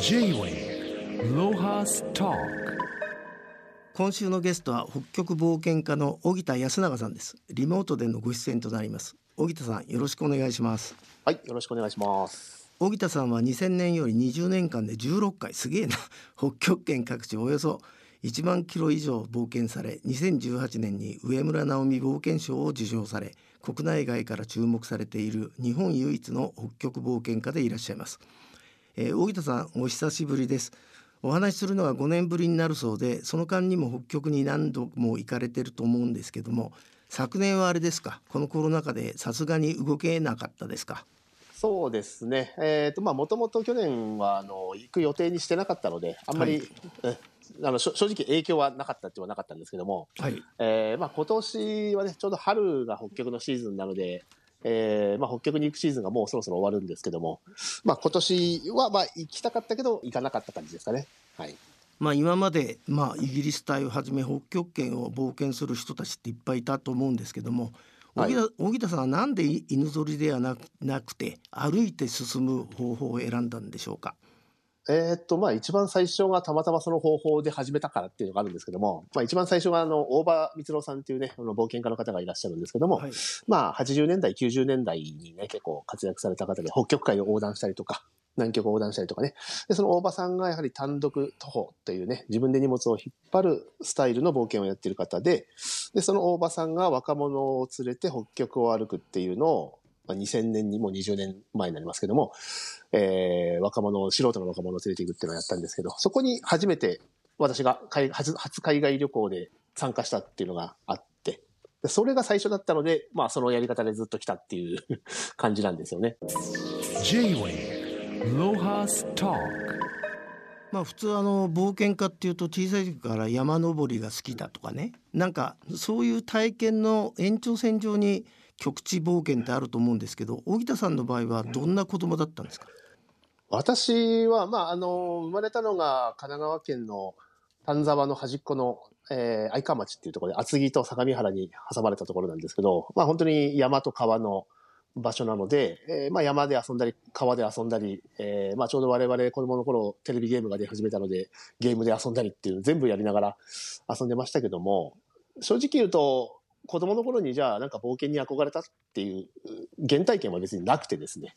J-Way ロハスタ今週のゲストは北極冒険家の荻田康永さんです。リモートでのご出演となります。荻田さんよろしくお願いします。はいよろしくお願いします。荻田さんは2000年より20年間で16回すげえな。北極圏各地およそ1万キロ以上冒険され2018年に上村直美冒険賞を受賞され国内外から注目されている日本唯一の北極冒険家でいらっしゃいます、えー、荻田さんお久しぶりです。お話しするのは5年ぶりになるそうでその間にも北極に何度も行かれてると思うんですけども昨年はあれですか？このコロナ禍でさすがに動けなかったですか？そうですね、えーとまあ、もともと去年はあの行く予定にしてなかったので、あんまり、はい、あの正直影響はなかったってはなかったんですけども、はい。えーまあ、今年はねちょうど春が北極のシーズンなので、えーまあ、北極に行くシーズンがもうそろそろ終わるんですけども、まあ、今年はまあ行きたかったけど行かなかった感じですかね。はい。まあ、今まで、まあ、イギリス隊をはじめ北極圏を冒険する人たちっていっぱいいたと思うんですけども荻田,、荻田さんはなんで犬ぞりではなくて歩いて進む方法を選んだんでしょうか？えー、っと、まあ一番最初がたまたまその方法で始めたからっていうのがあるんですけども、まあ一番最初があの、大場光郎さんっていうね、あの冒険家の方がいらっしゃるんですけども、はい、まあ80年代、90年代にね、結構活躍された方で、北極海を横断したりとか、南極を横断したりとかね。で、その大場さんがやはり単独徒歩というね、自分で荷物を引っ張るスタイルの冒険をやっている方で、で、その大場さんが若者を連れて北極を歩くっていうのを、まあ、2000年にも20年前になりますけども、えー、若者、素人の若者を連れていくっていうのをやったんですけど、そこに初めて私が初初海外旅行で参加したっていうのがあって、それが最初だったので、まあそのやり方でずっと来たっていう 感じなんですよね。J-Way ロハスタまあ普通あの冒険家っていうと小さい時から山登りが好きだとかねなんかそういう体験の延長線上に極地冒険ってあると思うんですけど荻田さんの場合はどんな子供だったんですか？私は、まあ、あの生まれたのが神奈川県の丹沢の端っこの、えー、愛川町っていうところで厚木と相模原に挟まれたところなんですけど、まあ、本当に山と川の場所なので、えー、まあ、山で遊んだり川で遊んだり、えーまあ、ちょうど我々子供の頃テレビゲームが出始めたのでゲームで遊んだりっていう全部やりながら遊んでましたけども正直言うと子供の頃にじゃあなんか冒険に憧れたっていう原体験は別になくてですね、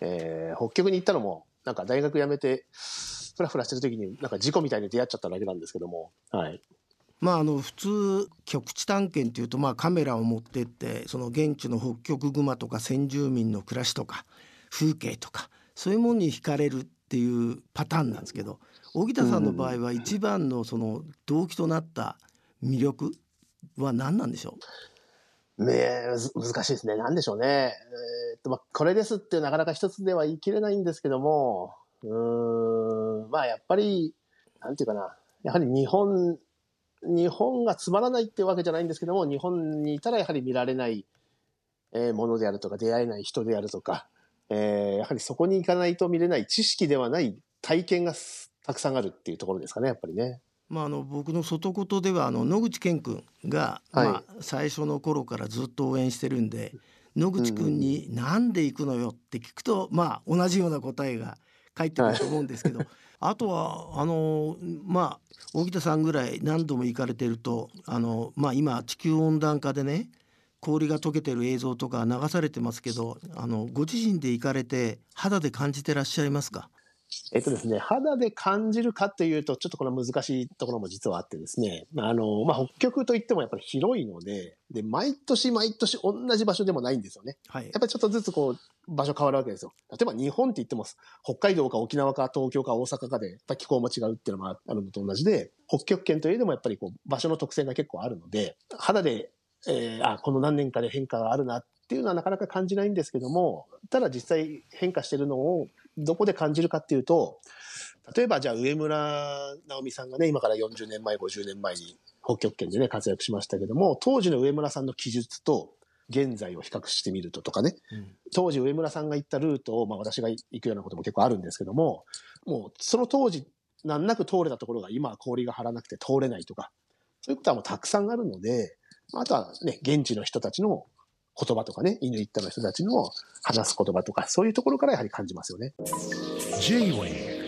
えー、北極に行ったのもなんか大学辞めてふらふらしてる時になんか事故みたいに出会っちゃっただけなんですけども、はい。まあ、あの普通極地探検っていうとまあカメラを持ってってその現地の北極熊とか先住民の暮らしとか風景とかそういうものに惹かれるっていうパターンなんですけど荻田さんの場合は一番のその動機となった魅力は何なんでしょう？ね難しいですね。何でしょうね。えー、っと、まあ、これですってなかなか一つでは言い切れないんですけども、うん、まあ、やっぱり、なんていうかな。やはり日本、日本がつまらないってわけじゃないんですけども、日本にいたらやはり見られない、えー、ものであるとか、出会えない人であるとか、えー、やはりそこに行かないと見れない知識ではない体験がたくさんあるっていうところですかね、やっぱりね。まあ、あの僕の外言ではあの野口健君が、まあ、最初の頃からずっと応援してるんで野口君に「なんで行くのよ」って聞くと、まあ、同じような答えが返ってくると思うんですけど、あとはあのまあ荻田さんぐらい何度も行かれてるとあの、まあ、今地球温暖化でね氷が溶けてる映像とか流されてますけどあのご自身で行かれて肌で感じてらっしゃいますか？えっとですね、肌で感じるかというと、ちょっとこれは難しいところも実はあってですね、あの、まあ、北極といってもやっぱり広いので、で、毎年毎年同じ場所でもないんですよね。はい。やっぱりちょっとずつこう、場所変わるわけですよ。例えば日本って言っても、北海道か沖縄か東京か大阪かで、やっぱ気候も違うっていうのもあるのと同じで、北極圏といえどもやっぱりこう、場所の特性が結構あるので、肌で、えー、あ、この何年かで変化があるなっていうのはなかなか感じないんですけども、ただ実際変化してるのをどこで感じるかっていうと、例えばじゃあ上村直美さんがね、今から40年前、50年前に北極圏でね、活躍しましたけども、当時の上村さんの記述と現在を比較してみるととかね、うん、当時上村さんが行ったルートを、まあ私が行くようなことも結構あるんですけども、もうその当時難なく通れたところが今は氷が張らなくて通れないとか、そういうことはもうたくさんあるので、あとはね、現地の人たちの言葉とかね、イヌイッタの人たちの話す言葉とか、そういうところからやはり感じますよね。J-Way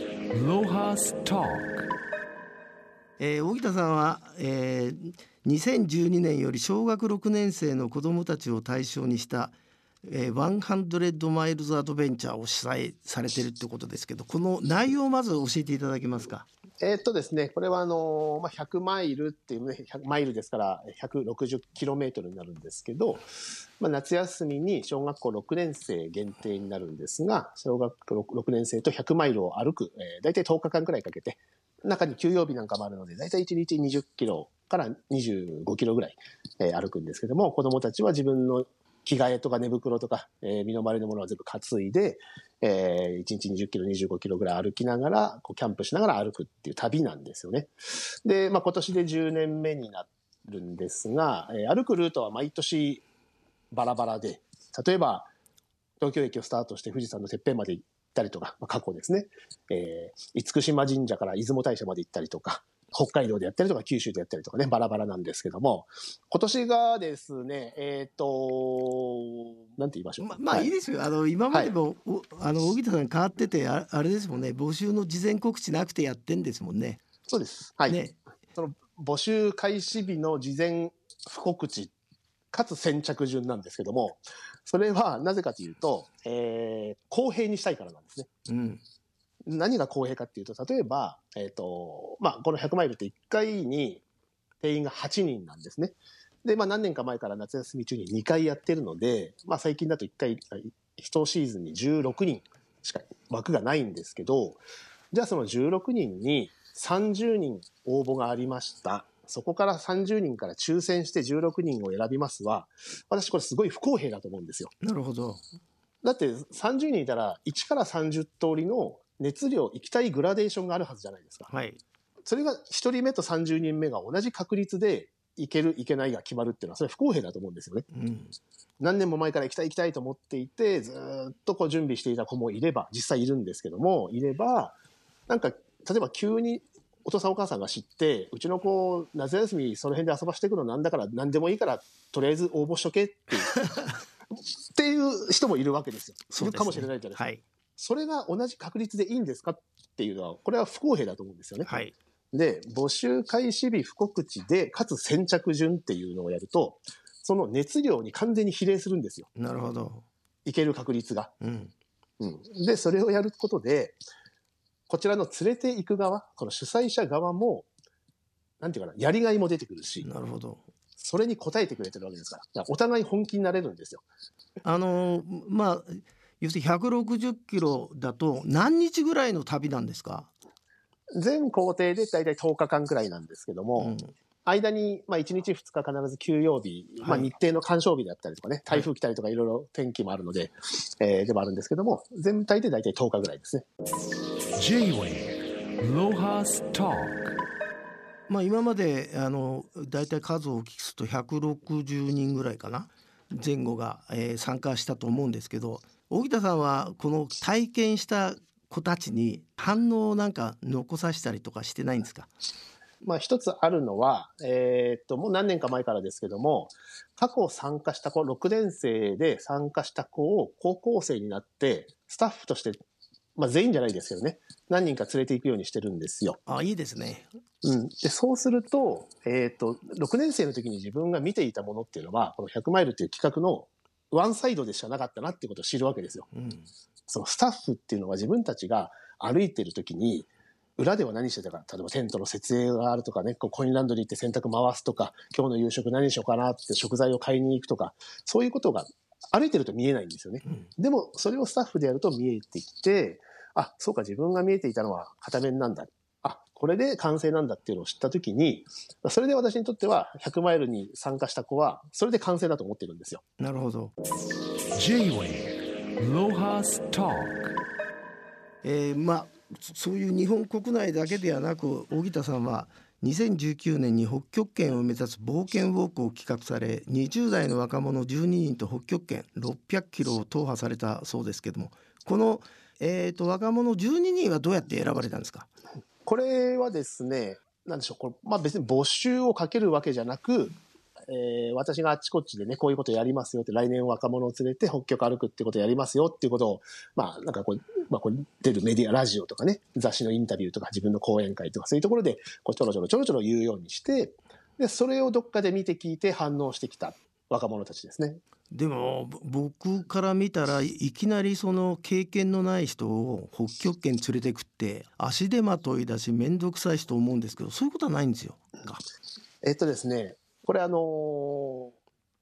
えー、荻田さんは、えー、2012年より小学6年生の子どもたちを対象にしたえー、100マイルズアドベンチャーを主催されてるってことですけどこの内容をまず教えていただけますか？えー、っとですね、これはあのまあ、100マイルっていうね、100マイルですから160キロメートルになるんですけど、まあ、夏休みに小学校6年生限定になるんですが、小学校 6, 6年生と100マイルを歩く、えー、大体10日間くらいかけて、中に休養日なんかもあるので、大体1日20キロから25キロぐらい、えー、歩くんですけども、子供たちは自分の着替えとか寝袋とか、えー、身の回りのものは全部担いで、えー、1日20キロ、25キロぐらい歩きながら、こうキャンプしながら歩くっていう旅なんですよね。で、まあ今年で10年目になるんですが、えー、歩くルートは毎年バラバラで、例えば東京駅をスタートして富士山のてっぺんまで行ったりとか、まあ、過去ですね、えー、厳島神社から出雲大社まで行ったりとか、北海道でやったりとか九州でやったりとかね、バラバラなんですけども、今年がですね、えっ、ー、と、なんて言いましょう。ままあ、はい、いいですよ。あの、今までも、はい、あの、荻田さん変わっててあ、あれですもんね、募集の事前告知なくてやってんですもんね。そうです。はい。ね、その募集開始日の事前不告知、かつ先着順なんですけども、それはなぜかというと、えー、公平にしたいからなんですね。うん。何が公平かっていうと、例えば、えっ、ー、と、まあ、この100マイルって1回に定員が8人なんですね。で、まあ、何年か前から夏休み中に2回やってるので、まあ、最近だと1回、1シーズンに16人しか枠がないんですけど、じゃあその16人に30人応募がありました。そこから30人から抽選して16人を選びますは、私これすごい不公平だと思うんですよ。なるほど。だって30人いたら1から30通りの熱量、行きたいグラデーションがあるはずじゃないですか。はい。それが1人目と30人目が同じ確率で行ける、行けないが決まるっていうのは、それは不公平だと思うんですよね。うん、何年も前から行きたい行きたいと思っていて、ずっとこう準備していた子もいれば、実際いるんですけども、いれば、なんか、例えば急にお父さんお母さんが知って、うちの子、夏休みその辺で遊ばしていくのなんだから、何でもいいから、とりあえず応募しとけっていう。っていう人もいるわけですよ。いるかもしれないじゃないですか。はい、それが同じ確率でいいんですかっていうのは、これは不公平だと思うんですよね。はい。で、募集開始日不告知で、かつ先着順っていうのをやると、その熱量に完全に比例するんですよ。なるほど。いける確率が。うん。うん。で、それをやることで、こちらの連れて行く側、この主催者側も、なんていうかな、やりがいも出てくるし。なるほど。それに応えてくれてるわけですから。からお互い本気になれるんですよ。あのまあ、要するに160キロだと何日ぐらいの旅なんですか？全行程で大体10日間くらいなんですけども、うん、間に、まあ、1日2日必ず休養日、はい、まあ、日程の干渉日だったりとかね、台風来たりとかいろいろ天気もあるので、はい、えー、でもあるんですけども、全体で大体10日ぐらいですね。まあ、今まであの大体数をお聞きすると160人ぐらいかな前後が、えー、参加したと思うんですけど荻田さんはこの体験した子たちに反応をなんか残させたりとかしてないんですか？まあ一つあるのは、えー、っと、もう何年か前からですけども、過去参加した子、6年生で参加した子を高校生になって、スタッフとして、まあ全員じゃないですけどね、何人か連れて行くようにしてるんですよ。あ、いいですね。うん。で、そうすると、えー、っと、6年生の時に自分が見ていたものっていうのは、この100マイルっていう企画のワンサイドでしかなかったなってことを知るわけですよ。うん、そのスタッフっていうのは自分たちが歩いてる時に、裏では何してたか、例えばテントの設営があるとかね、こうコインランドリーって洗濯回すとか、今日の夕食何しようかなって食材を買いに行くとか、そういうことが歩いてると見えないんですよね。うん、でも、それをスタッフでやると見えてきて、あ、そうか、自分が見えていたのは片面なんだ。これで完成なんだっていうのを知ったときに、それで私にとっては100マイルに参加した子は、それで完成だと思ってるんですよ。なるほど。J-Way ロハスターえー、まあそういう日本国内だけではなく荻田さんは2019年に北極圏を目指す冒険ウォークを企画され20代の若者12人と北極圏600キロを踏破されたそうですけどもこの、えーと若者12人はどうやって選ばれたんですか？これはですね、なんでしょう、これまあ別に募集をかけるわけじゃなく、えー、私があっちこっちでね、こういうことやりますよって、来年若者を連れて北極歩くってことやりますよっていうことを、まあなんかこう、まあ、こう出るメディア、ラジオとかね、雑誌のインタビューとか自分の講演会とかそういうところで、こうちょろちょろちょろちょろ言うようにして、で、それをどっかで見て聞いて反応してきた若者たちですね。でも僕から見たらいきなりその経験のない人を北極圏連れてくって足手まといだし面倒くさいしと思うんですけどそういうことはないんですよ。えっとですねこれあのー、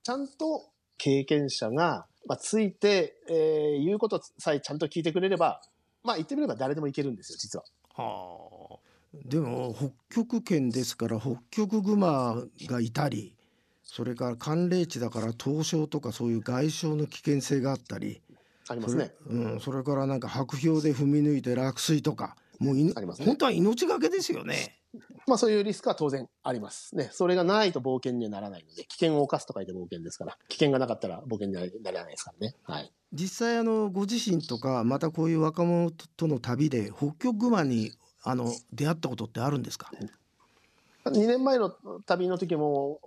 ちゃんと経験者が、まあ、ついて、えー、言うことさえちゃんと聞いてくれればまあ言ってみれば誰でもいけるんですよ実は。はあ。でも北極圏ですから北極熊がいたりそれから寒冷地だから凍傷とかそういう外傷の危険性があったりありますねそれ,、うん、それからなんか白氷で踏み抜いて落水とかもうい、ね、本当は命がけですよね。まあそういうリスクは当然あります。ね。それがないと冒険にはならないので、危険を冒すと書いて冒険ですから、危険がなかったら冒険にならないですからね。はい。実際あのご自身とかまたこういう若者との旅で北極熊にあの出会ったことってあるんですか？2年前の旅の時も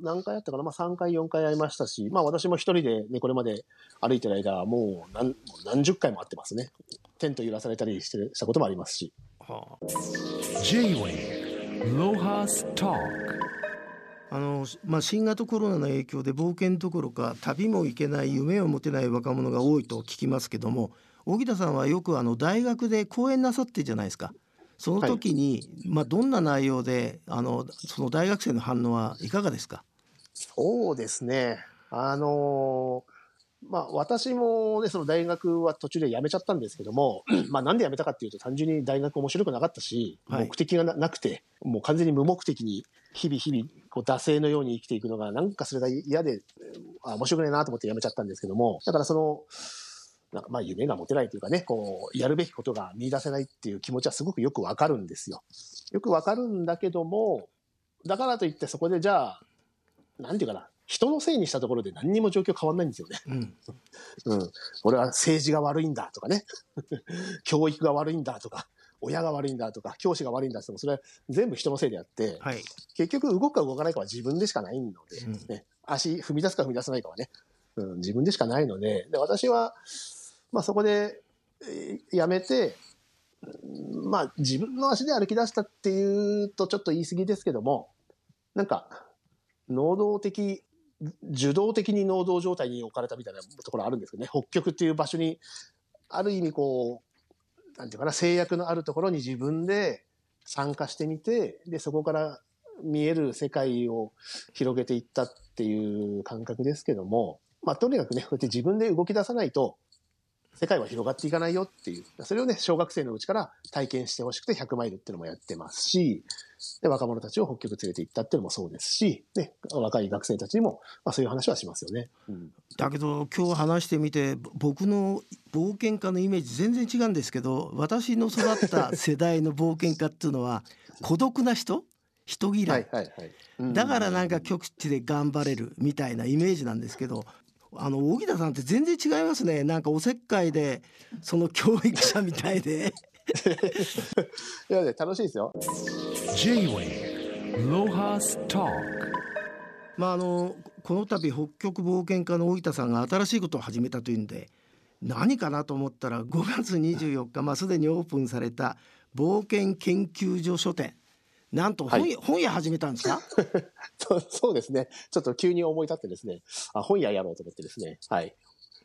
何回あったかな、まあ、3回、4回会いましたし、まあ、私も一人で、ね、これまで歩いてる間、もう何何十回も会ってますね。テント揺らされたりしてしたこともありますし。はあ、あのまあ、新型コロナの影響で冒険どころか旅も行けない夢を持てない若者が多いと聞きますけども荻田さんはよくあの大学で講演なさってじゃないですか。その時に、はい、まあ、どんな内容であのその大学生の反応はいかがですか？そうですね。あのまあ、私もね、その大学は途中で辞めちゃったんですけども、まあなんで辞めたかっていうと単純に大学面白くなかったし、目的がなくて、もう完全に無目的に日々日々、こう惰性のように生きていくのが、なんかそれが嫌で、あ面白くないなと思って辞めちゃったんですけども、だからその、なんかまあ夢が持てないというかね、こう、やるべきことが見出せないっていう気持ちはすごくよくわかるんですよ。よくわかるんだけども、だからといってそこでじゃあ、なんていうかな、人のせいにしたところで何にも状況変わんないんですよね。うん。うん。俺は政治が悪いんだとかね。教育が悪いんだとか。親が悪いんだとか、教師が悪いんだっても、それは全部人のせいであって、はい、結局動くか動かないかは自分でしかないので、ね、うん、足踏み出すか踏み出さないかはね、うん、自分でしかないので、で私は、まあそこで、えー、やめて、まあ自分の足で歩き出したっていうとちょっと言い過ぎですけども、なんか、能動的受動的に能動状態に置かれたみたいなところあるんですけどね、北極っていう場所に、ある意味こう、なんていうかな、制約のあるところに自分で参加してみて、で、そこから見える世界を広げていったっていう感覚ですけども、まあ、とにかくね、こうやって自分で動き出さないと、世界は広がっていかないよっていう、それをね、小学生のうちから体験してほしくて100マイルっていうのもやってますし、で、若者たちを北極連れて行ったっていうのもそうですし、ね、若い学生たちにも、まあそういう話はしますよね。うん、だけど今日話してみて、僕の冒険家のイメージ全然違うんですけど、私の育った世代の冒険家っていうのは、孤独な人？人嫌い,、はいはいはい。うん、だからなんか極地で頑張れるみたいなイメージなんですけどあの荻田さんって全然違いますね。なんかおせっかいでその教育者みたいで。いやね楽しいですよ。J-Way ロハスタまああのこの度北極冒険家の荻田さんが新しいことを始めたというんで何かなと思ったら5月24日、まあ、すでにオープンされた冒険研究所書店なんと本,、はい、本屋始めたんですか？そうそうですね。ちょっと急に思い立ってですね、あ本屋やろうと思ってですね、はい、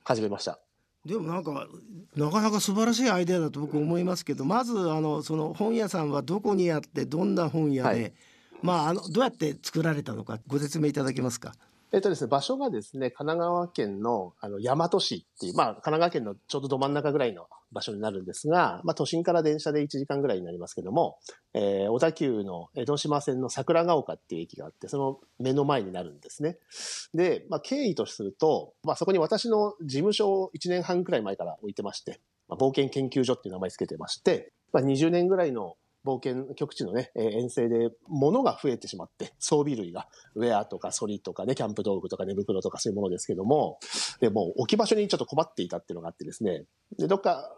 始めました。でもなんかなかなか素晴らしいアイデアだと僕思いますけどまずあのその本屋さんはどこにあってどんな本屋で、はい、まああのどうやって作られたのかご説明いただけますか？えっとですね、場所がですね、神奈川県のあの大和市っていう、まあ神奈川県のちょうどど真ん中ぐらいの場所になるんですが、まあ都心から電車で1時間ぐらいになりますけども、えー、小田急の江戸島線の桜ヶ丘っていう駅があって、その目の前になるんですね。で、まあ経緯とすると、まあそこに私の事務所を1年半くらい前から置いてまして、まあ、冒険研究所っていう名前つけてまして、まあ20年ぐらいの冒険極地のね、えー、遠征で物が増えてしまって、装備類が、ウェアとかソリとかね、キャンプ道具とか寝袋とかそういうものですけども、で、もう置き場所にちょっと困っていたっていうのがあってですね、で、どっか、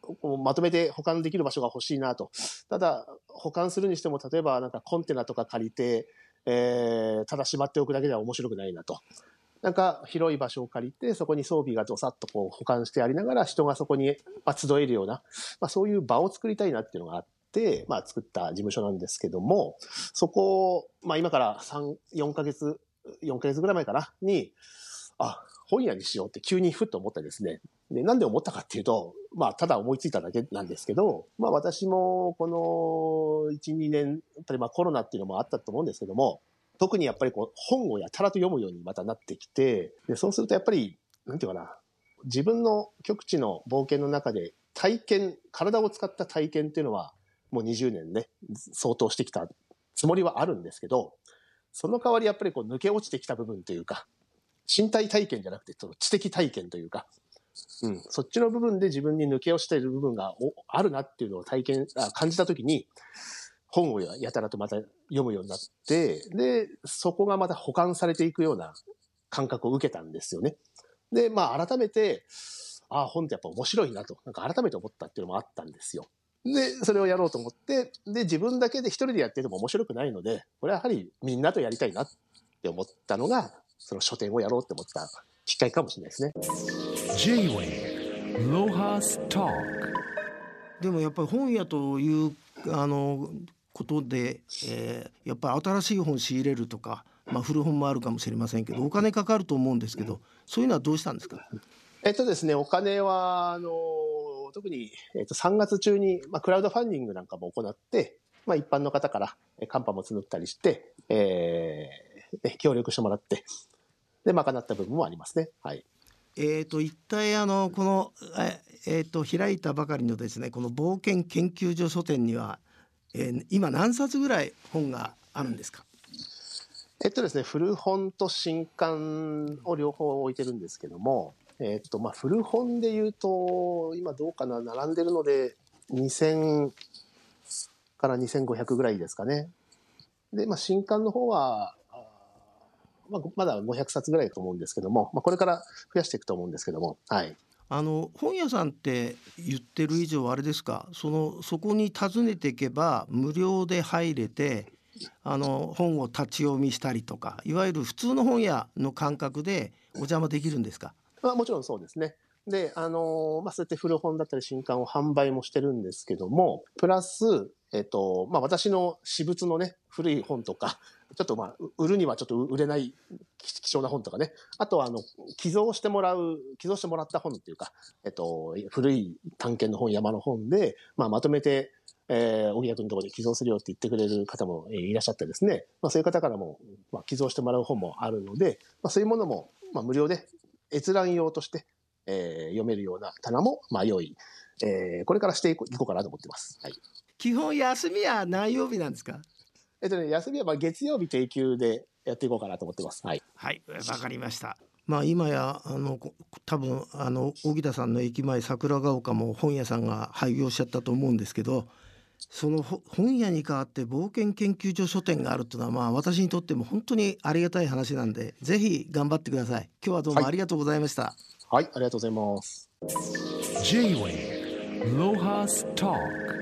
こうまとめて保管できる場所が欲しいなと。ただ、保管するにしても、例えばなんかコンテナとか借りて、えー、ただしまっておくだけでは面白くないなと。なんか広い場所を借りて、そこに装備がどさっとこう保管してありながら、人がそこに集えるような、まあ、そういう場を作りたいなっていうのがあって、まあ、作った事務所なんですけども、そこを、まあ、今から3、4ヶ月、4ヶ月ぐらい前かな、に、あ、本屋にしようって急にふっと思ったですね。で、なんで思ったかっていうと、まあ、ただ思いついただけなんですけど、まあ、私もこの1、2年、やっぱりまあコロナっていうのもあったと思うんですけども、特にやっぱりこう本をやたらと読むようにまたなってきて、でそうするとやっぱり、なんていうかな、自分の極地の冒険の中で体験、体を使った体験っていうのはもう20年ね、相当してきたつもりはあるんですけど、その代わりやっぱりこう抜け落ちてきた部分というか、身体体験じゃなくて、その知的体験というか、うん、そっちの部分で自分に抜け落ちている部分があるなっていうのを体験、あ感じたときに、本をやたらとまた読むようになって、で、そこがまた保管されていくような感覚を受けたんですよね。で、まあ改めて、ああ、本ってやっぱ面白いなと、なんか改めて思ったっていうのもあったんですよ。で、それをやろうと思って、で、自分だけで一人でやってても面白くないので、これはやはりみんなとやりたいなって思ったのが、その書店をやろうって思ったきっかけかもしれないですね。J-Way ロハスタでもやっぱり本屋というあのことで、えー、やっぱり新しい本仕入れるとか、まあ、古本もあるかもしれませんけどお金かかると思うんですけどそういうのはどうしたんですか？えっとですねお金はあの特に、えっと、3月中に、まあ、クラウドファンディングなんかも行って、まあ、一般の方からカンパも募ったりして、えー、協力してもらってで賄った部分もありますね。はいえーと、一体あのこの、えーと、開いたばかりのですねこの冒険研究所書店には、えー、今何冊ぐらい本があるんですか？えっとですね古本と新刊を両方置いてるんですけども、えっとまあ、古本でいうと今どうかな並んでるので2000から2500ぐらいですかね。で、まあ、新刊の方はまあ、まだ500冊ぐらいだと思うんですけども、まあ、これから増やしていくと思うんですけども、はい、あの本屋さんって言ってる以上あれですか？そのそこに訪ねていけば無料で入れてあの本を立ち読みしたりとかいわゆる普通の本屋の感覚でお邪魔できるんですか、まあ、もちろんそうですね。で、あのまあ、そうやって古本だったり新刊を販売もしてるんですけども、プラス、えっと、まあ、私の私物のね、古い本とか、ちょっとまあ、売るにはちょっと売れない貴重な本とかね。あとは、あの、寄贈してもらう、寄贈してもらった本っていうか、えっと、古い探検の本、山の本で、まあ、まとめて、えー、小木君のところに寄贈するよって言ってくれる方もいらっしゃってですね、まあ、そういう方からも、まあ、寄贈してもらう本もあるので、まあ、そういうものも、まあ、無料で閲覧用として、えー、読めるような棚も、まあ、用意、えー、これからしていこうかなと思ってます。はい。基本休みは何曜日なんですか？えっとね、休みはまあ月曜日定休でやっていこうかなと思ってます。はい。はい、わかりました。まあ今やあの多分あの荻田さんの駅前桜ヶ丘も本屋さんが廃業しちゃったと思うんですけどその本屋に代わって冒険研究所書店があるっていうのはまあ私にとっても本当にありがたい話なんでぜひ頑張ってください。今日はどうもありがとうございました、はい、はい、ありがとうございます。J-Way ロハスター